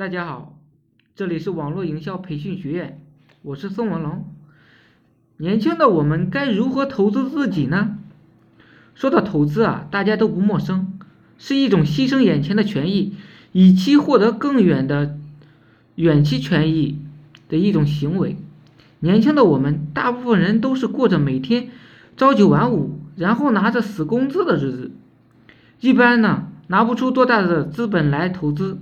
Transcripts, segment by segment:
大家好，这里是网络营销培训学院，我是宋文龙。年轻的我们该如何投资自己呢？说到投资啊，大家都不陌生，是一种牺牲眼前的权益，以期获得更远的远期权益的一种行为。年轻的我们，大部分人都是过着每天朝九晚五，然后拿着死工资的日子，一般呢拿不出多大的资本来投资。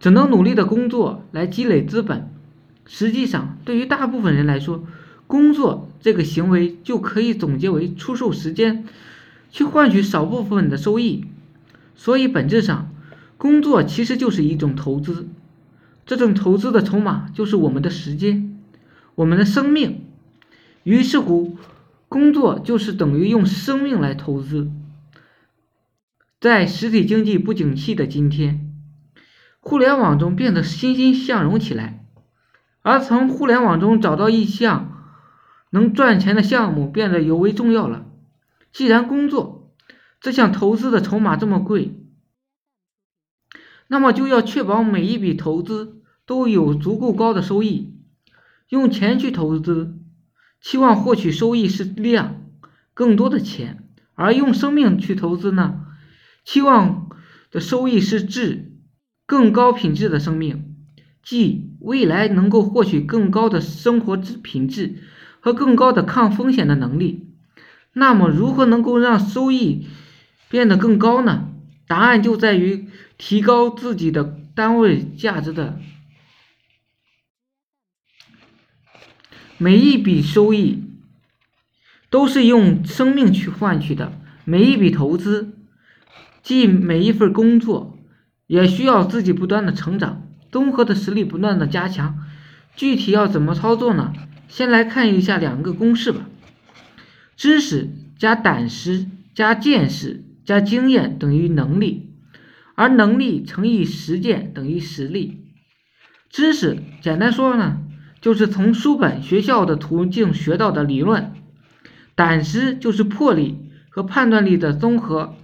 只能努力的工作来积累资本。实际上，对于大部分人来说，工作这个行为就可以总结为出售时间，去换取少部分的收益。所以，本质上，工作其实就是一种投资。这种投资的筹码就是我们的时间，我们的生命。于是乎，工作就是等于用生命来投资。在实体经济不景气的今天。互联网中变得欣欣向荣起来，而从互联网中找到一项能赚钱的项目变得尤为重要了。既然工作这项投资的筹码这么贵，那么就要确保每一笔投资都有足够高的收益。用钱去投资，期望获取收益是量，更多的钱；而用生命去投资呢，期望的收益是质。更高品质的生命，即未来能够获取更高的生活质品质和更高的抗风险的能力。那么，如何能够让收益变得更高呢？答案就在于提高自己的单位价值的。每一笔收益都是用生命去换取的，每一笔投资，即每一份工作。也需要自己不断的成长，综合的实力不断的加强。具体要怎么操作呢？先来看一下两个公式吧：知识加胆识加见识加经验等于能力，而能力乘以实践等于实力。知识简单说呢，就是从书本、学校的途径学到的理论；胆识就是魄力和判断力的综合；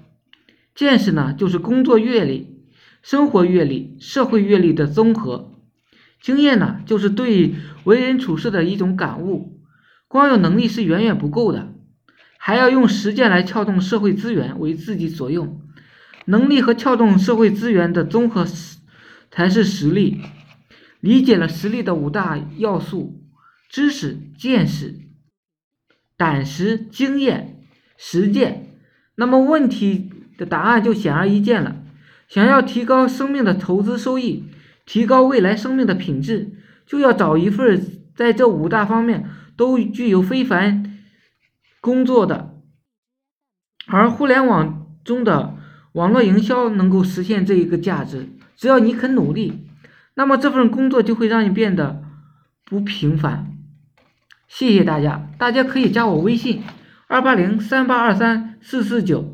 见识呢，就是工作阅历。生活阅历、社会阅历的综合经验呢，就是对为人处事的一种感悟。光有能力是远远不够的，还要用实践来撬动社会资源为自己所用。能力和撬动社会资源的综合才是实力。理解了实力的五大要素：知识、见识、胆识、经验、实践，那么问题的答案就显而易见了。想要提高生命的投资收益，提高未来生命的品质，就要找一份在这五大方面都具有非凡工作的。而互联网中的网络营销能够实现这一个价值。只要你肯努力，那么这份工作就会让你变得不平凡。谢谢大家，大家可以加我微信：二八零三八二三四四九。